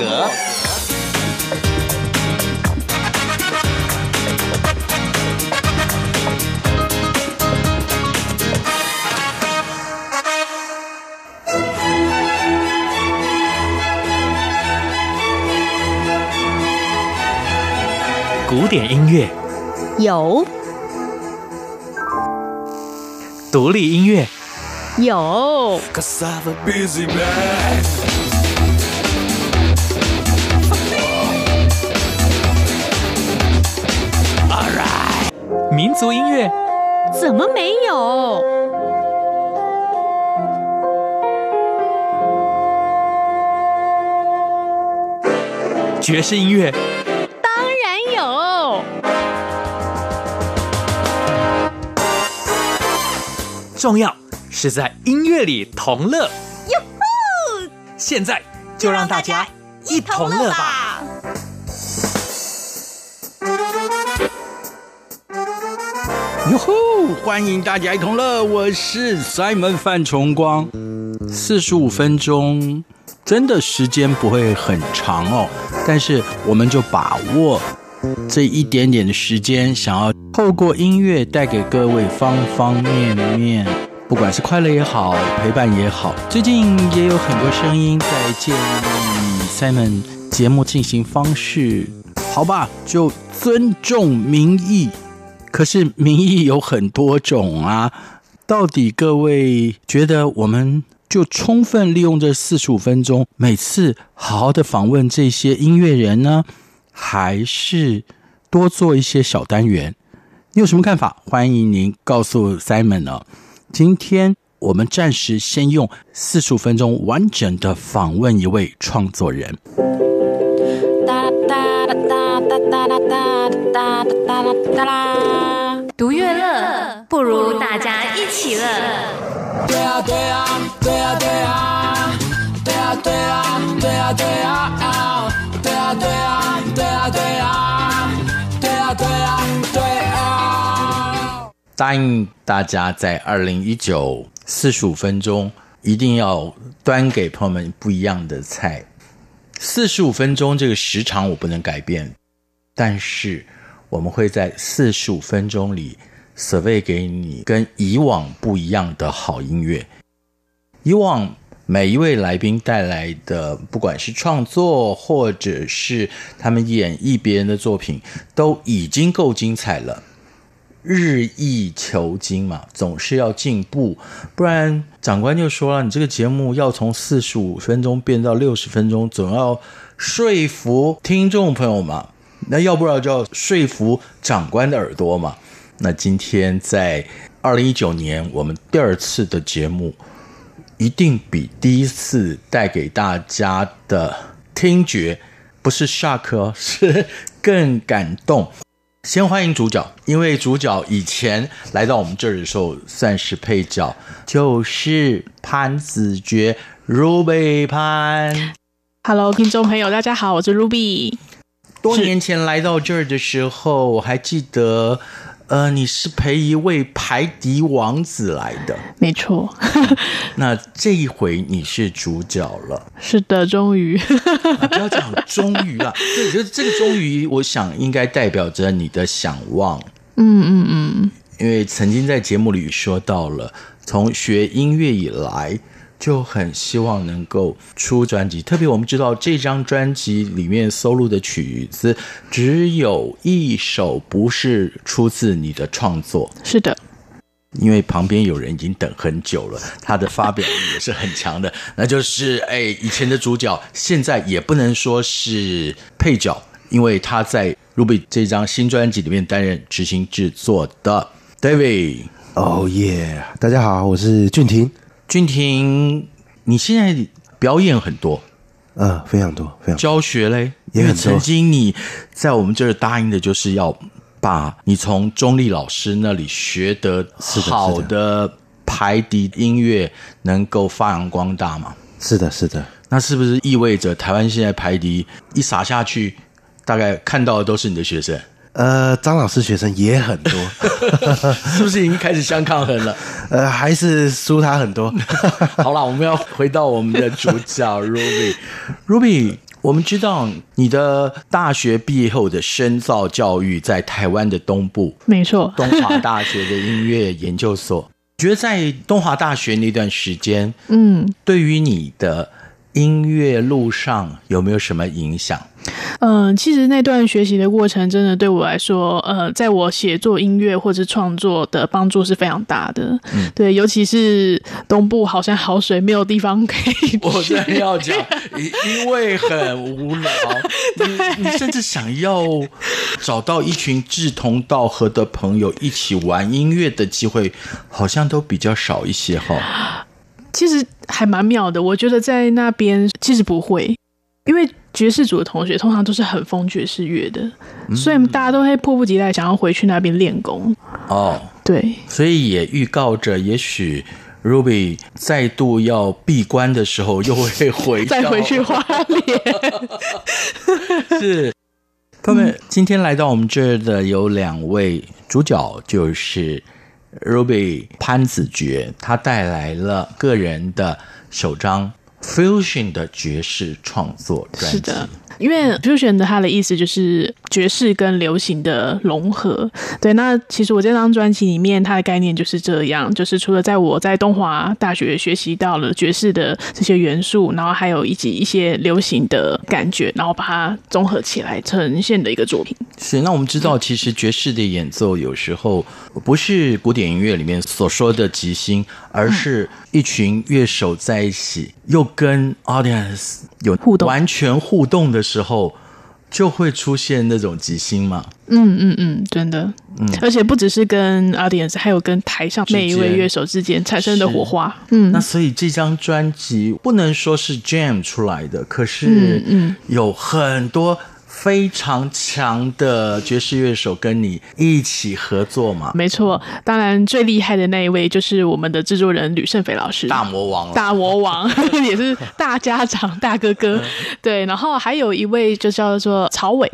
cửa Cổ điển âm nhạc 有独立音乐有。Cause I've a busy man. 族音乐怎么没有？爵士音乐当然有。重要是在音乐里同乐。哟吼！现在就让大家一同乐吧！欢迎大家一同乐，我是 Simon 范崇光。四十五分钟，真的时间不会很长哦，但是我们就把握这一点点的时间，想要透过音乐带给各位方方面面，不管是快乐也好，陪伴也好。最近也有很多声音在建议 Simon 节目进行方式，好吧，就尊重民意。可是民意有很多种啊，到底各位觉得我们就充分利用这四十五分钟，每次好好的访问这些音乐人呢，还是多做一些小单元？你有什么看法？欢迎您告诉 Simon 哦。今天我们暂时先用四十五分钟完整的访问一位创作人。独乐乐，不如大家一起乐。对啊对啊对啊对啊对啊对啊对啊对啊对啊对啊对啊对啊对啊对啊对啊！答应大家在二零一九四十五分钟一定要端给朋友们不一样的菜。四十五分钟这个时长我不能改变，但是我们会在四十五分钟里 survey 给你跟以往不一样的好音乐。以往每一位来宾带来的，不管是创作或者是他们演绎别人的作品，都已经够精彩了。日益求精嘛，总是要进步，不然长官就说了，你这个节目要从四十五分钟变到六十分钟，总要说服听众朋友嘛，那要不然就要说服长官的耳朵嘛。那今天在二零一九年，我们第二次的节目一定比第一次带给大家的听觉不是 shock，是更感动。先欢迎主角，因为主角以前来到我们这儿的时候算是配角，就是潘子爵 Ruby 潘。Hello，听众朋友，大家好，我是 Ruby。多年前来到这儿的时候，我还记得。呃，你是陪一位排笛王子来的，没错。那这一回你是主角了，是的，终于。啊、不要讲终于了，对，我觉得这个终于，我想应该代表着你的想望。嗯嗯嗯，因为曾经在节目里说到了，从学音乐以来。就很希望能够出专辑，特别我们知道这张专辑里面收录的曲子只有一首不是出自你的创作。是的，因为旁边有人已经等很久了，他的发表力也是很强的，那就是哎，以前的主角现在也不能说是配角，因为他在 Ruby 这张新专辑里面担任执行制作的 David。哦耶，大家好，我是俊廷。俊婷，你现在表演很多，嗯，非常多，非常多。教学嘞也很多。曾经你在我们这儿答应的就是要把你从钟丽老师那里学得好的排笛音乐能够发扬光大嘛？是的，是的。那是不是意味着台湾现在排笛一撒下去，大概看到的都是你的学生？呃，张老师学生也很多，是不是已经开始相抗衡了？呃，还是输他很多。好了，我们要回到我们的主角 Ruby。Ruby，我们知道你的大学毕业后的深造教育在台湾的东部，没错，东华大学的音乐研究所。觉得在东华大学那段时间，嗯，对于你的音乐路上有没有什么影响？嗯、呃，其实那段学习的过程，真的对我来说，呃，在我写作音乐或者创作的帮助是非常大的。嗯，对，尤其是东部好像好水，没有地方可以。我真的要讲，因为很无聊，你你甚至想要找到一群志同道合的朋友一起玩音乐的机会，好像都比较少一些哈。其实还蛮妙的，我觉得在那边其实不会，因为。爵士组的同学通常都是很疯爵士乐的，嗯，所以大家都会迫不及待想要回去那边练功。哦，对，所以也预告着，也许 Ruby 再度要闭关的时候，又会回 再回去花莲。是，朋友们，今天来到我们这儿的有两位主角，就是 Ruby 潘子爵，他带来了个人的首张。Fusion 的爵士创作专辑。是的，因为 Fusion 的它的意思就是爵士跟流行的融合。对，那其实我这张专辑里面，它的概念就是这样，就是除了在我在东华大学学习到了爵士的这些元素，然后还有以及一些流行的感觉，然后把它综合起来呈现的一个作品。是，那我们知道，其实爵士的演奏有时候不是古典音乐里面所说的即兴，而是一群乐手在一起，又跟 audience 有互动，完全互动的时候，就会出现那种即兴嘛。嗯嗯嗯，真的，嗯，而且不只是跟 audience，还有跟台上每一位乐手之间产生的火花。嗯，那所以这张专辑不能说是 jam 出来的，可是嗯，有很多。非常强的爵士乐手跟你一起合作嘛？没错，当然最厉害的那一位就是我们的制作人吕胜斐老师，大魔王，大魔王 也是大家长、大哥哥。对，然后还有一位就叫做曹伟，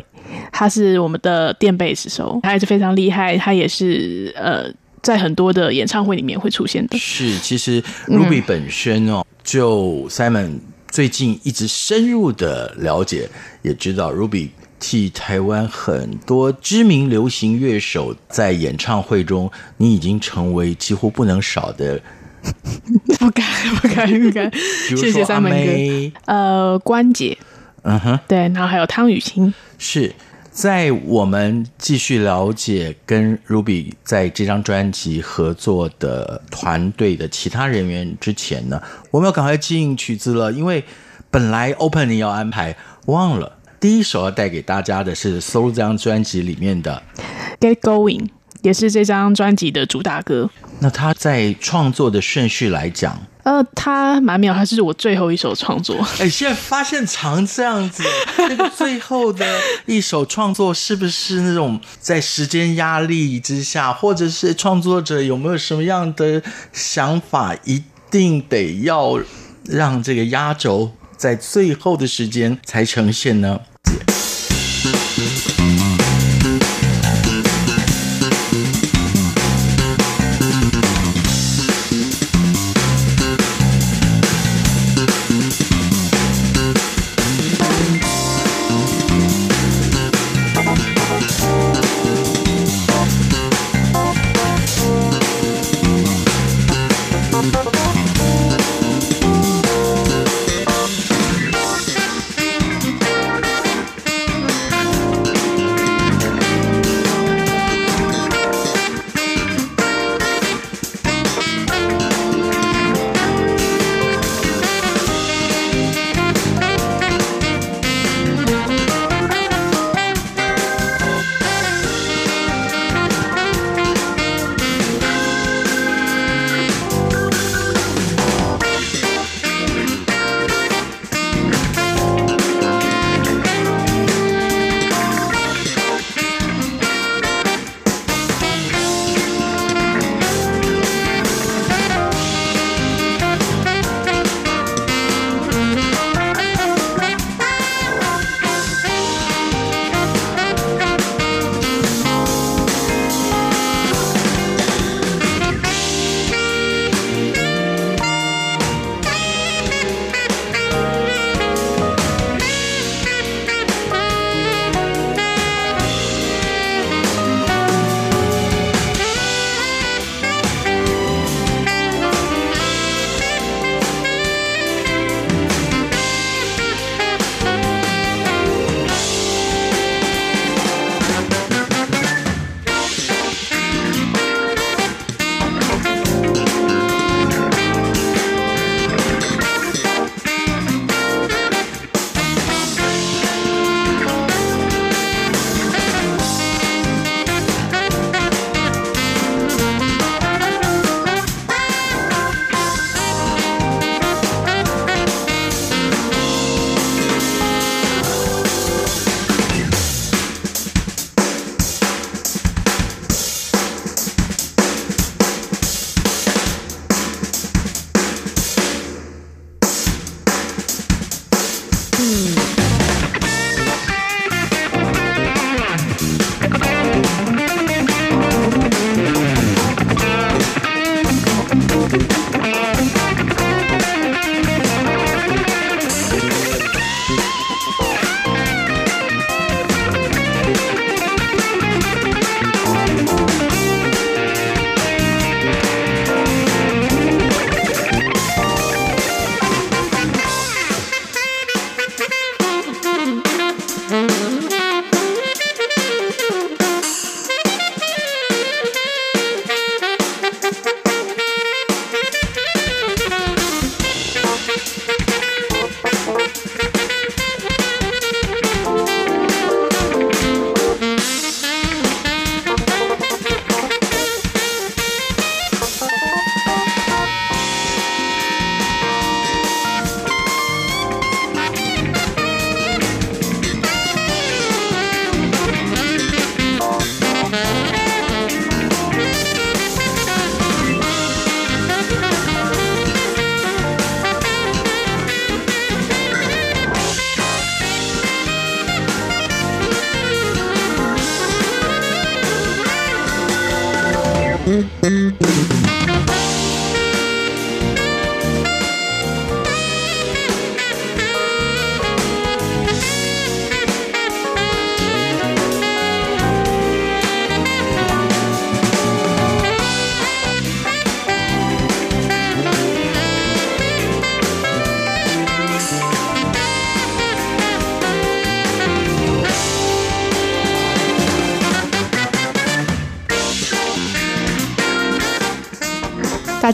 他是我们的电贝斯手，他也是非常厉害，他也是呃在很多的演唱会里面会出现的。是，其实 Ruby 本身哦，嗯、就 Simon。最近一直深入的了解，也知道 Ruby 替台湾很多知名流行乐手在演唱会中，你已经成为几乎不能少的。不敢，不敢，不敢。谢谢三门哥。呃，关姐，嗯哼，对，然后还有汤雨欣，是。在我们继续了解跟 Ruby 在这张专辑合作的团队的其他人员之前呢，我们要赶快进曲子了，因为本来 Opening 要安排，忘了第一首要带给大家的是 Solo 这张专辑里面的 Get Going，也是这张专辑的主打歌。那他在创作的顺序来讲。呃，他蛮妙，他是我最后一首创作。哎，现在发现常这样子，那个最后的一首创作是不是那种在时间压力之下，或者是创作者有没有什么样的想法，一定得要让这个压轴在最后的时间才呈现呢？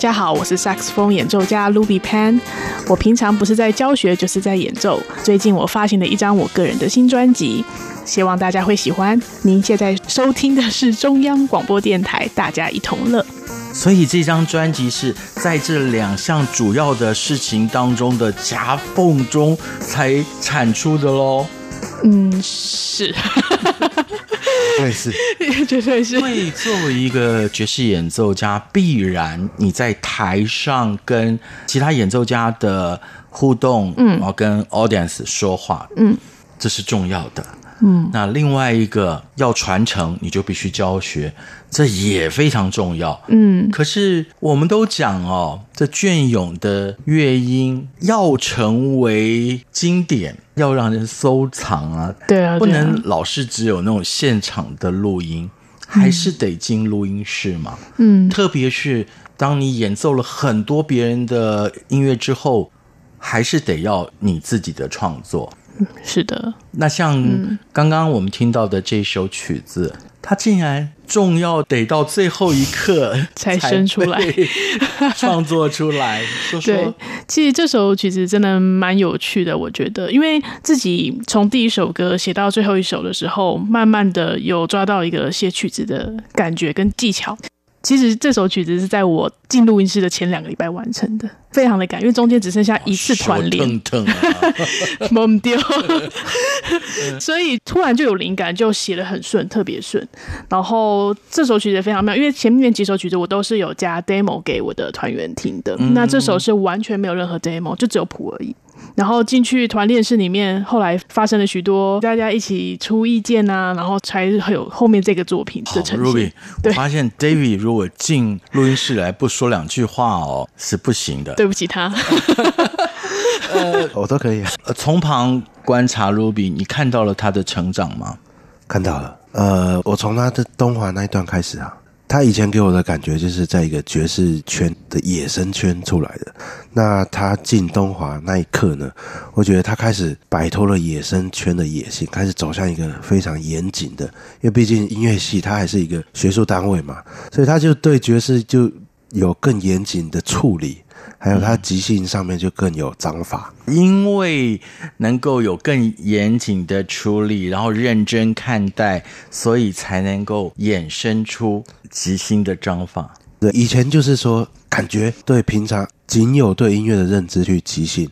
家好，我是萨克斯风演奏家 Ruby Pan。我平常不是在教学，就是在演奏。最近我发行了一张我个人的新专辑，希望大家会喜欢。您现在收听的是中央广播电台《大家一同乐》。所以这张专辑是在这两项主要的事情当中的夹缝中才产出的喽。嗯，是。对，是，绝对是。因为作为一个爵士演奏家，必然你在台上跟其他演奏家的互动，嗯，然后跟 audience 说话，嗯，这是重要的。嗯，那另外一个要传承，你就必须教学，这也非常重要。嗯，可是我们都讲哦，这隽永的乐音要成为经典，要让人收藏啊，对啊，不能老是只有那种现场的录音，还是得进录音室嘛。嗯，特别是当你演奏了很多别人的音乐之后，还是得要你自己的创作。是的，那像刚刚我们听到的这首曲子，嗯、它竟然重要得到最后一刻 才生出来，创作出来。说说，对，其实这首曲子真的蛮有趣的，我觉得，因为自己从第一首歌写到最后一首的时候，慢慢的有抓到一个写曲子的感觉跟技巧。其实这首曲子是在我进录音室的前两个礼拜完成的，非常的赶，因为中间只剩下一次团练，懵掉，所以突然就有灵感，就写的很顺，特别顺。然后这首曲子非常妙，因为前面几首曲子我都是有加 demo 给我的团员听的，嗯、那这首是完全没有任何 demo，就只有谱而已。然后进去团练室里面，后来发生了许多大家一起出意见啊，然后才会有后面这个作品的呈现。Ruby，我发现 David 如果进录音室来不说两句话哦，是不行的。对不起他。呃，我都可以。呃，从旁观察 Ruby，你看到了他的成长吗？看到了。呃，我从他的东华那一段开始啊。他以前给我的感觉就是在一个爵士圈的野生圈出来的。那他进东华那一刻呢，我觉得他开始摆脱了野生圈的野性，开始走向一个非常严谨的。因为毕竟音乐系它还是一个学术单位嘛，所以他就对爵士就有更严谨的处理。还有他即兴上面就更有章法，因为能够有更严谨的处理，然后认真看待，所以才能够衍生出即兴的章法。对，以前就是说感觉对平常仅有对音乐的认知去即兴，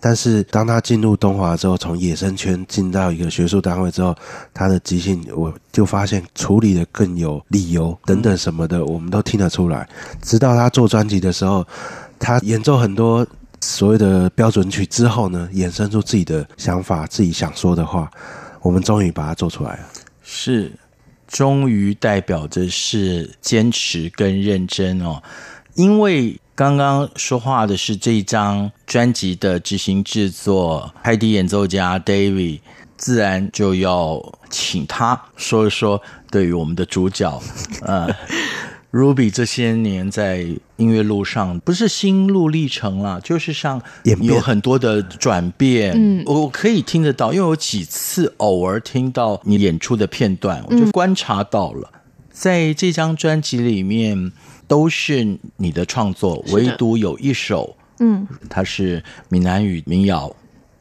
但是当他进入东华之后，从野生圈进到一个学术单位之后，他的即兴我就发现处理的更有理由等等什么的，我们都听得出来。直到他做专辑的时候。他演奏很多所谓的标准曲之后呢，衍生出自己的想法，自己想说的话，我们终于把它做出来了。是，终于代表着是坚持跟认真哦。因为刚刚说话的是这一张专辑的执行制作，海底演奏家 David，自然就要请他说一说对于我们的主角，呃。Ruby 这些年在音乐路上不是心路历程啦，就是像有很多的转变。嗯，我可以听得到，因为我几次偶尔听到你演出的片段，我就观察到了，在这张专辑里面都是你的创作，唯独有一首，嗯，它是闽南语民谣。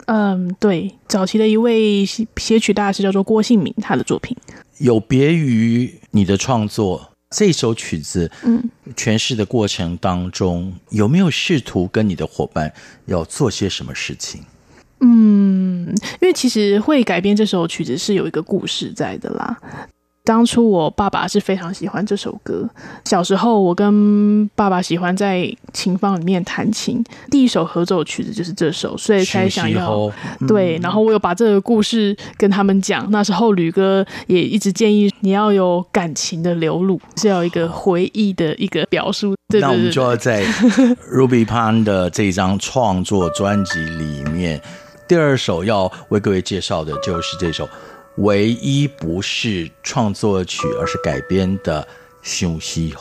嗯，对，早期的一位写曲大师叫做郭信明，他的作品有别于你的创作。这首曲子，嗯，诠释的过程当中，有没有试图跟你的伙伴要做些什么事情？嗯，因为其实会改编这首曲子是有一个故事在的啦。当初我爸爸是非常喜欢这首歌。小时候，我跟爸爸喜欢在琴房里面弹琴，第一首合奏曲子就是这首，所以才想要对。然后我有把这个故事跟他们讲。那时候吕哥也一直建议你要有感情的流露，是要一个回忆的一个表述。对对对对，那我们就要在 Ruby Pan 的这张创作专辑里面，第二首要为各位介绍的就是这首。唯一不是创作曲，而是改编的《想死予》。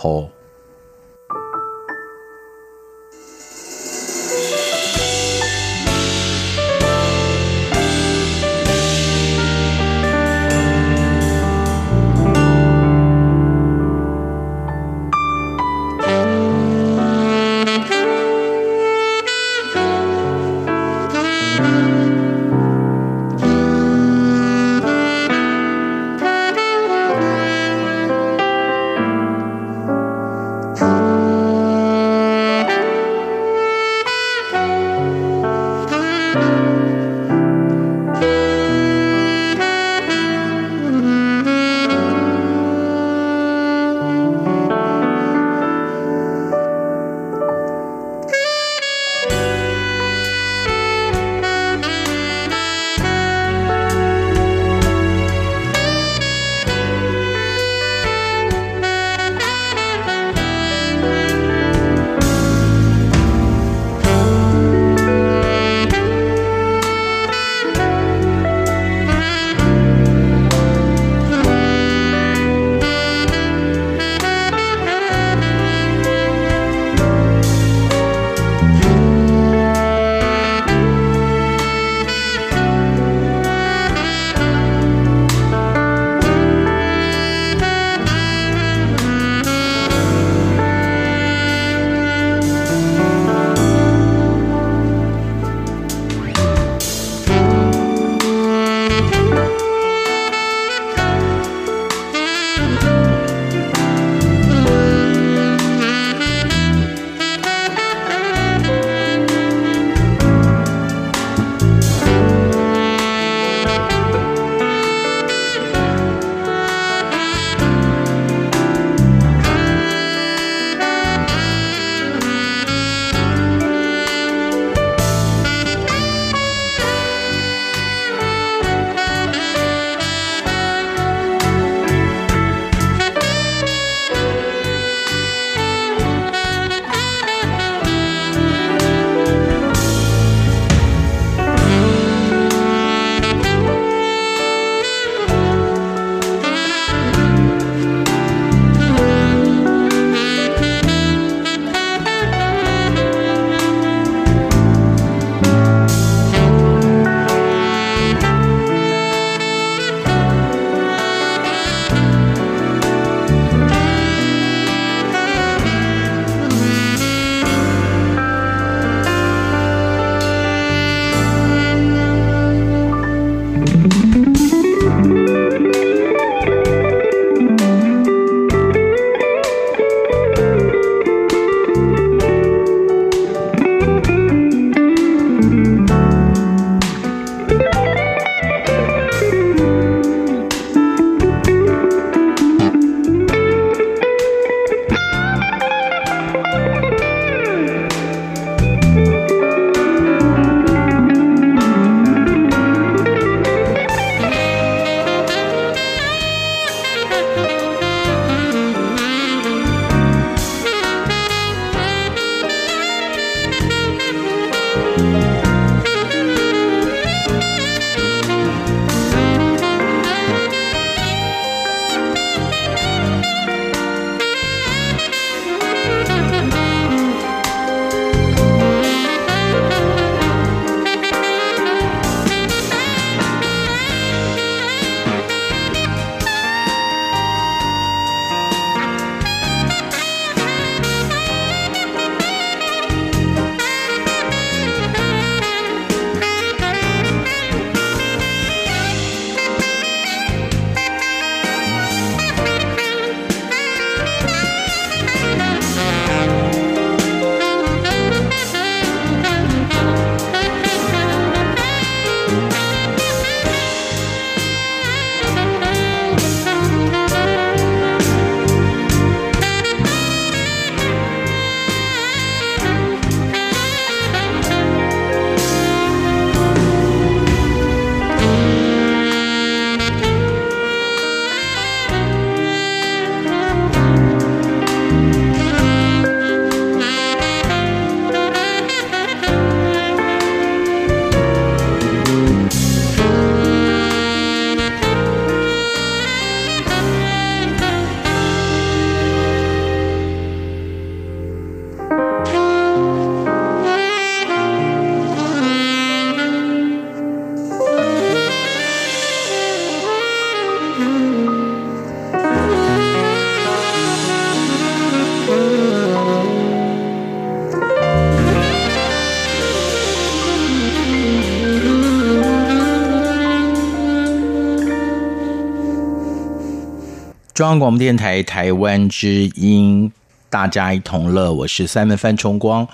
中央广播电台台湾之音，大家一同乐。我是三门范崇光，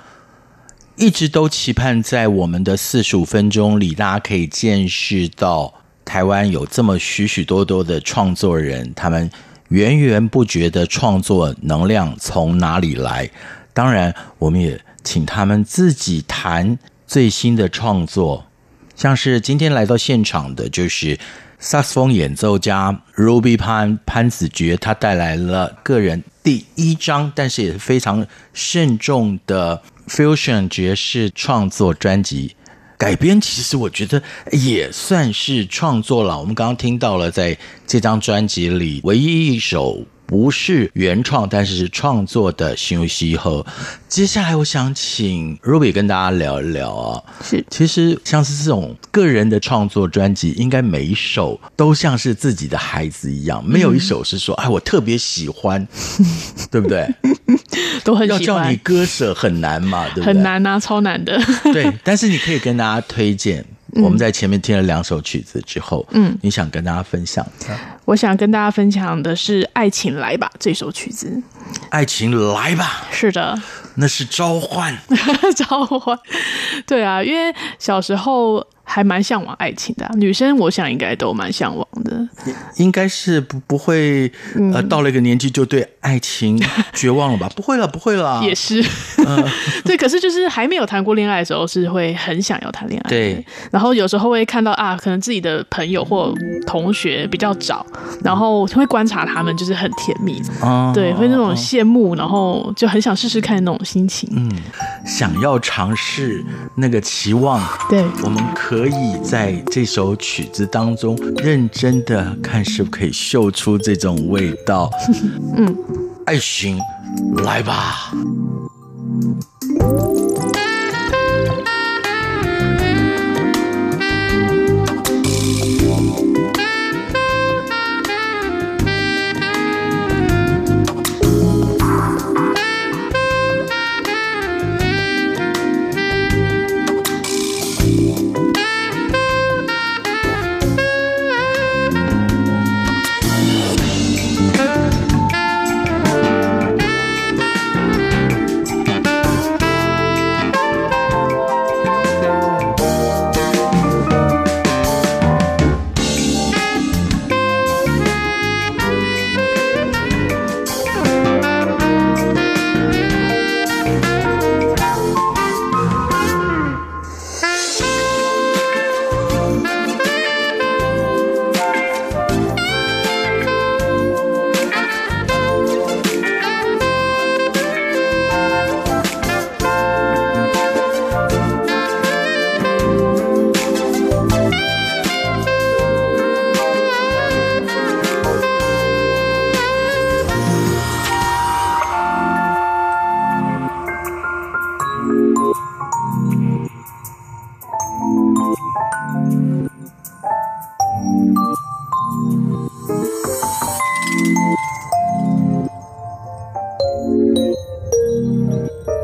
一直都期盼在我们的四十五分钟里，大家可以见识到台湾有这么许许多多的创作人，他们源源不绝的创作能量从哪里来？当然，我们也请他们自己谈最新的创作，像是今天来到现场的就是。萨克斯风演奏家 Ruby 潘潘子爵，他带来了个人第一张，但是也是非常慎重的 Fusion 爵士创作专辑改编。其实我觉得也算是创作了。我们刚刚听到了，在这张专辑里唯一一首。不是原创，但是是创作的《新游戏》后，接下来我想请 Ruby 跟大家聊一聊啊。是，其实像是这种个人的创作专辑，应该每一首都像是自己的孩子一样，没有一首是说，哎，我特别喜欢，对不对？都很喜欢。要叫你割舍很难嘛，对不对？很难啊，超难的。对，但是你可以跟大家推荐。我们在前面听了两首曲子之后，嗯，你想跟大家分享？我想跟大家分享的是《爱情来吧》这首曲子。爱情来吧，是的，那是召唤，召唤。对啊，因为小时候。还蛮向往爱情的、啊，女生我想应该都蛮向往的。应该是不不会、嗯、呃，到了一个年纪就对爱情绝望了吧？不会了，不会了。也是，嗯、对。可是就是还没有谈过恋爱的时候，是会很想要谈恋爱。对。然后有时候会看到啊，可能自己的朋友或同学比较早，然后会观察他们，就是很甜蜜。哦。对，会那种羡慕，然后就很想试试看那种心情。嗯，想要尝试那个期望。对，我们可。可以在这首曲子当中认真的看，是不是可以嗅出这种味道？嗯，爱情，来吧。Música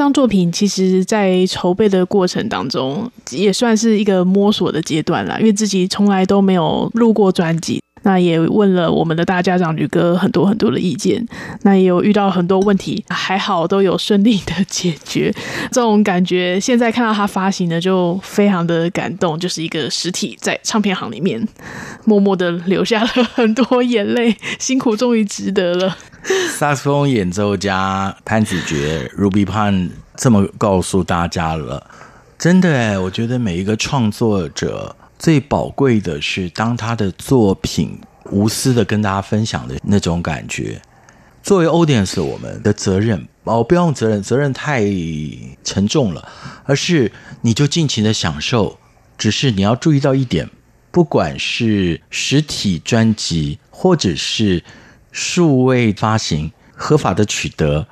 这张作品其实，在筹备的过程当中，也算是一个摸索的阶段啦，因为自己从来都没有录过专辑。那也问了我们的大家长吕哥很多很多的意见，那也有遇到很多问题，还好都有顺利的解决。这种感觉，现在看到他发行的就非常的感动，就是一个实体在唱片行里面默默的流下了很多眼泪，辛苦终于值得了。萨克斯风演奏家潘子爵 Ruby Pan 这么告诉大家了，真的哎，我觉得每一个创作者。最宝贵的是，当他的作品无私的跟大家分享的那种感觉。作为 audience，我们的责任哦，不用责任，责任太沉重了，而是你就尽情的享受。只是你要注意到一点，不管是实体专辑或者是数位发行，合法的取得，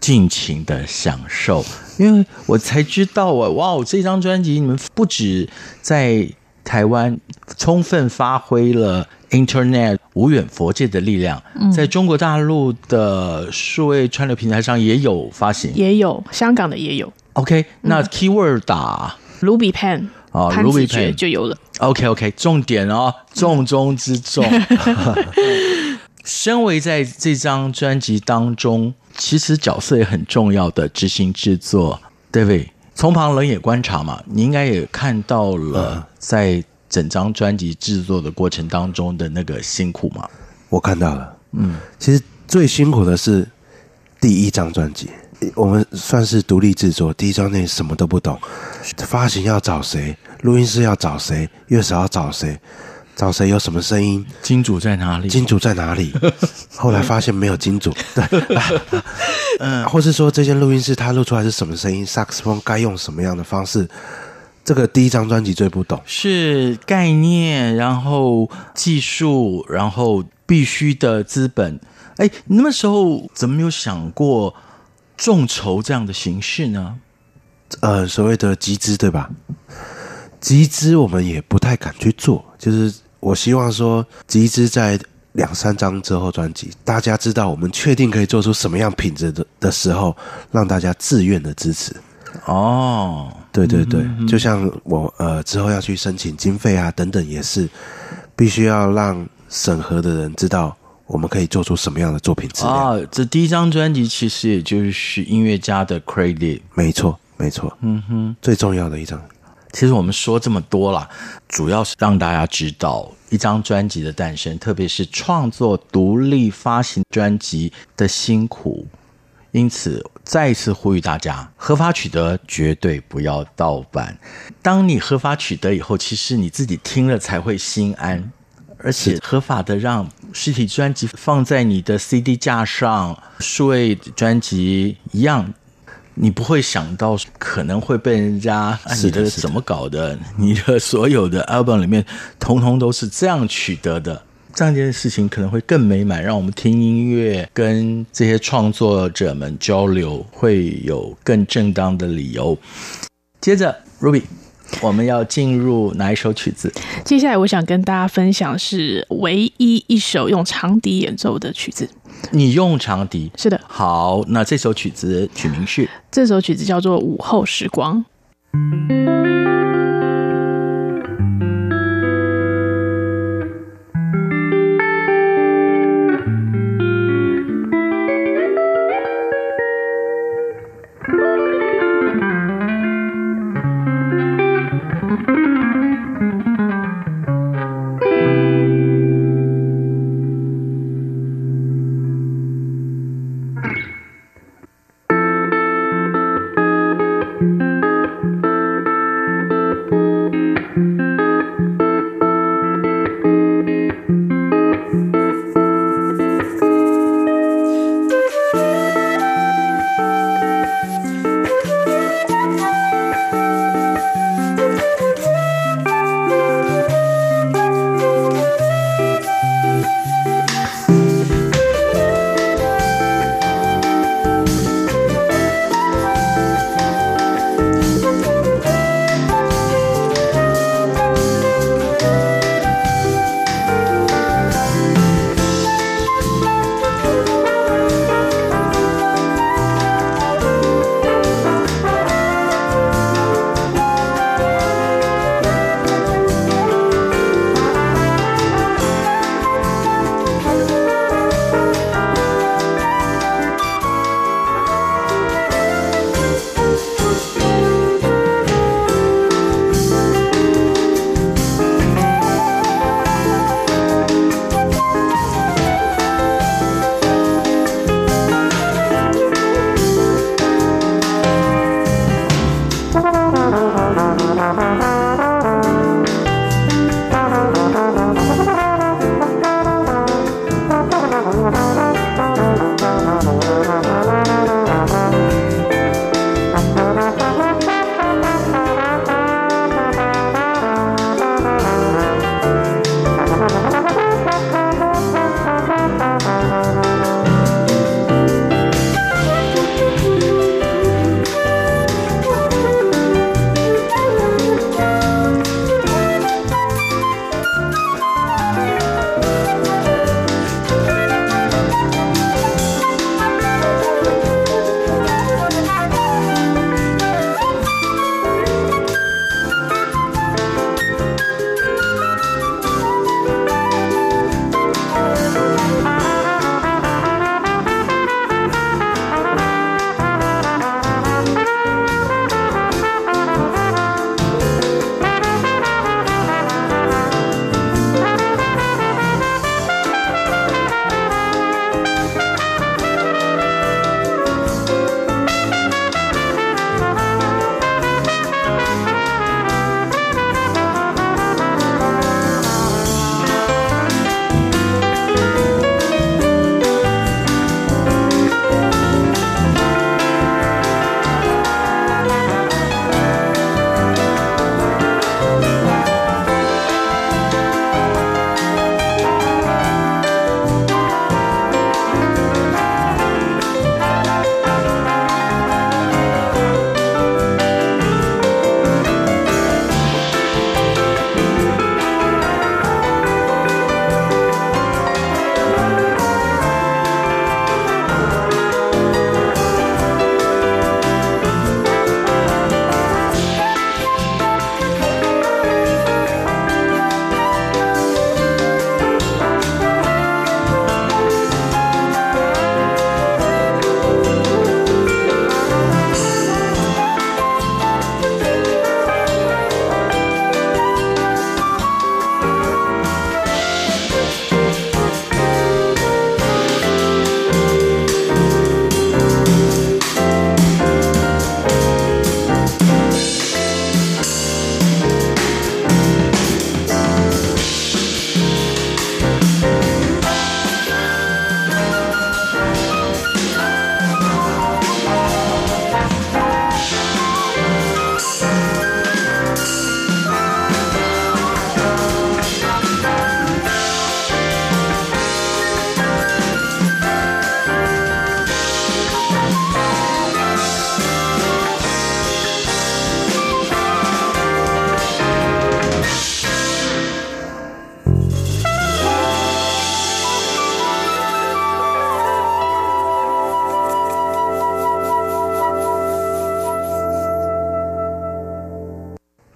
尽情的享受。因为我才知道啊，哇哦，这张专辑你们不止在。台湾充分发挥了 Internet 无远佛界的力量，在中国大陆的数位串流平台上也有发行，也有香港的也有。OK，那 Keyword 打 Ruby Pen 啊，Ruby Pan 就有了。OK OK，重点哦，重中之重。身为在这张专辑当中，其实角色也很重要的执行制作，David。从旁冷眼观察嘛，你应该也看到了，在整张专辑制作的过程当中的那个辛苦嘛。我看到了，嗯，其实最辛苦的是第一张专辑，我们算是独立制作，第一张那什么都不懂，发行要找谁，录音师要找谁，乐手要找谁。找谁有什么声音？金主在哪里？金主在哪里？后来发现没有金主，对，嗯，或是说这间录音室他录出来是什么声音？萨克斯风该用什么样的方式？这个第一张专辑最不懂，是概念，然后技术，然后必须的资本。哎，你那时候怎么没有想过众筹这样的形式呢？呃，所谓的集资，对吧？集资我们也不太敢去做，就是。我希望说，集资在两三张之后专辑，大家知道我们确定可以做出什么样品质的的时候，让大家自愿的支持。哦，对对对，嗯、就像我呃之后要去申请经费啊等等，也是必须要让审核的人知道我们可以做出什么样的作品质量。啊，这第一张专辑其实也就是音乐家的 credit，没错没错，嗯哼，最重要的一张。其实我们说这么多了，主要是让大家知道一张专辑的诞生，特别是创作独立发行专辑的辛苦。因此，再一次呼吁大家，合法取得绝对不要盗版。当你合法取得以后，其实你自己听了才会心安，而且合法的让实体专辑放在你的 CD 架上，数位专辑一样。你不会想到可能会被人家按你的怎么搞的，的，的？你的所有的 album 里面，通通都是这样取得的，这样一件事情可能会更美满，让我们听音乐跟这些创作者们交流会有更正当的理由。接着，Ruby，我们要进入哪一首曲子？接下来我想跟大家分享是唯一一首用长笛演奏的曲子。你用长笛？是的。好，那这首曲子曲名是？这首曲子叫做《午后时光》。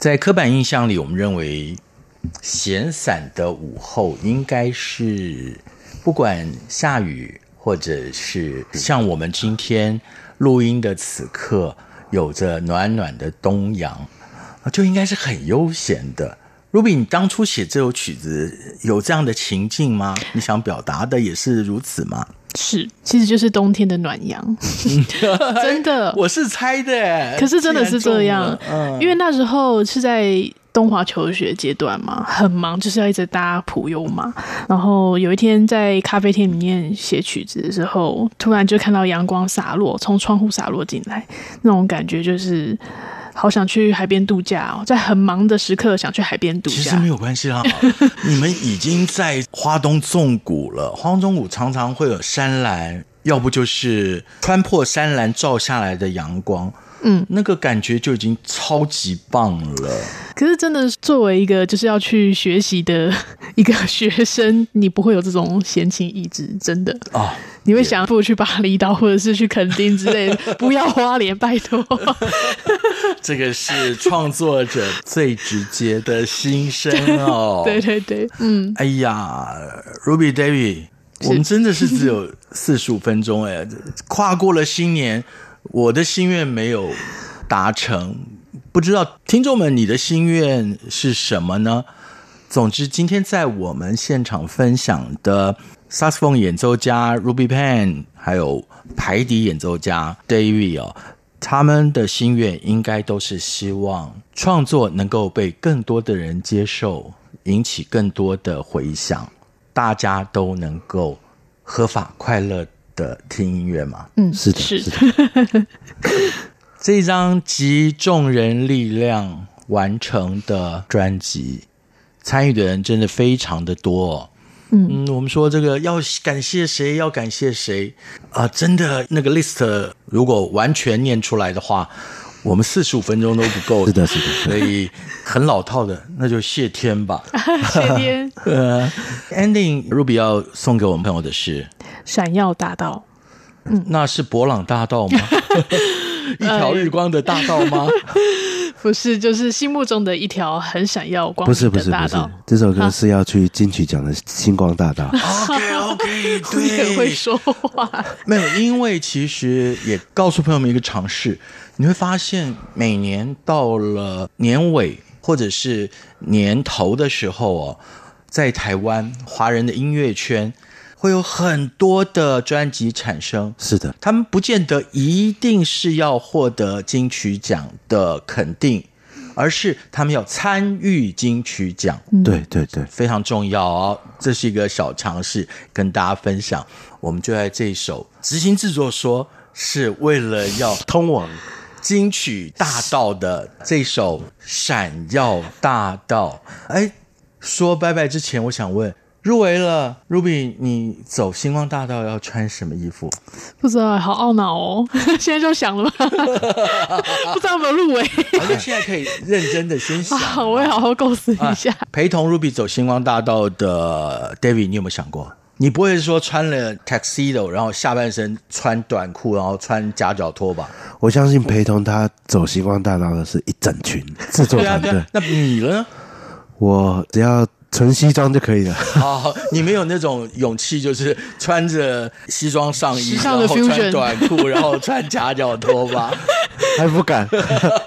在刻板印象里，我们认为闲散的午后应该是不管下雨，或者是像我们今天录音的此刻，有着暖暖的东阳，就应该是很悠闲的。Ruby，你当初写这首曲子有这样的情境吗？你想表达的也是如此吗？是，其实就是冬天的暖阳，真的，我是猜的，可是真的是这样，嗯，因为那时候是在东华求学阶段嘛，很忙，就是要一直搭普悠嘛。然后有一天在咖啡厅里面写曲子的时候，突然就看到阳光洒落，从窗户洒落进来，那种感觉就是。好想去海边度假哦，在很忙的时刻想去海边度假。其实没有关系啦，你们已经在花东纵谷了。花东纵谷常常会有山岚，要不就是穿破山岚照下来的阳光。嗯，那个感觉就已经超级棒了。可是真的，作为一个就是要去学习的一个学生，你不会有这种闲情逸致，真的啊。哦，你会想不如去巴厘岛，或者是去垦丁之类的，不要花莲，拜托。这个是创作者最直接的心声哦。对对对，嗯。哎呀，Ruby David，我们真的是只有四十五分钟哎，跨过了新年。我的心愿没有达成，不知道听众们你的心愿是什么呢？总之，今天在我们现场分享的萨克斯风演奏家 Ruby Pan，还有排笛演奏家 David 哦，他们的心愿应该都是希望创作能够被更多的人接受，引起更多的回响，大家都能够合法快乐的听音乐嘛，嗯，是的，是的。这一张集众人力量完成的专辑，参与的人真的非常的多哦。嗯，嗯，我们说这个要感谢谁，要感谢谁啊，呃？真的那个 list 如果完全念出来的话，我们四十五分钟都不够。是的，是的。所以很老套的，那就谢天吧。谢天。呃，ending，Ruby 要送给我们朋友的是。闪耀大道，嗯，那是博朗大道吗？一条日光的大道吗？不是，就是心目中的一条很闪耀光的大道。不是，不是，不是，这首歌是要去金曲奖的星光大道。OK，OK，对，很会说话。没有，因为其实也告诉朋友们一个常识，你会发现每年到了年尾或者是年头的时候哦，在台湾华人的音乐圈。会有很多的专辑产生，是的，他们不见得一定是要获得金曲奖的肯定，而是他们要参与金曲奖。对对对，非常重要哦。这是一个小尝试，跟大家分享。我们就在这一首执行制作说是为了要通往金曲大道的这首《闪耀大道》。哎，说拜拜之前，我想问。入围了，Ruby，你走星光大道要穿什么衣服？不知道，好懊恼哦！现在就想了吗？不知道有没有入围？好像现在可以认真的先想，我会好好构思一下。啊、陪同 Ruby 走星光大道的 David，你有没有想过？你不会说穿了 Tuxedo，然后下半身穿短裤，然后穿夹脚拖吧？我相信陪同他走星光大道的是一整群制作团队。那你呢？我只要。纯西装就可以了。好，你没有那种勇气，就是穿着西装上衣，然后穿短裤，然后穿夹脚拖吧？还不敢。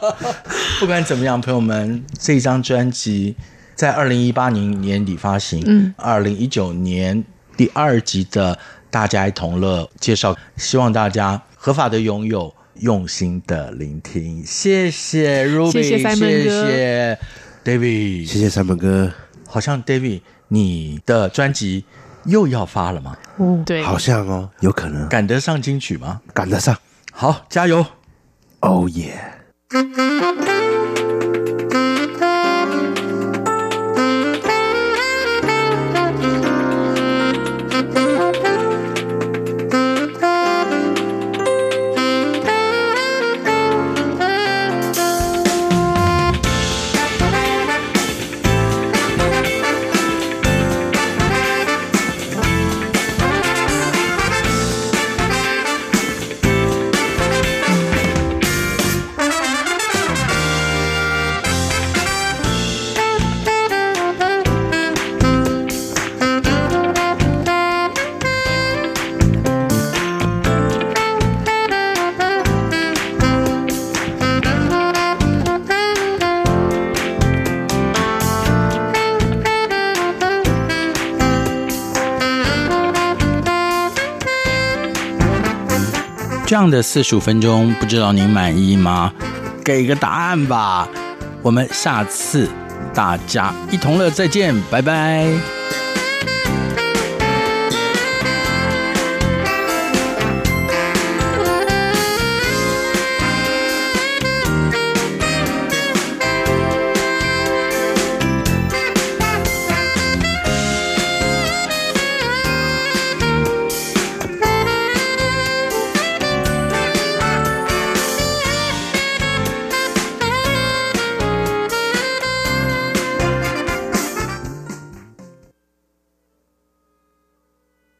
不管怎么样，朋友们，这张专辑在二零一八年年底发行，嗯，二零一九年第二集的《大家一同乐》介绍，希望大家合法的拥有，用心的聆听。谢谢 Ruby，谢谢 Simon 哥，谢谢 David，谢谢 Simon 哥。好像 David，你的专辑又要发了吗？嗯，对，好像哦，有可能赶得上金曲吗？赶得上，好，加油！Oh yeah！的四十五分钟，不知道您满意吗？给个答案吧。我们下次大家一同乐，再见，拜拜。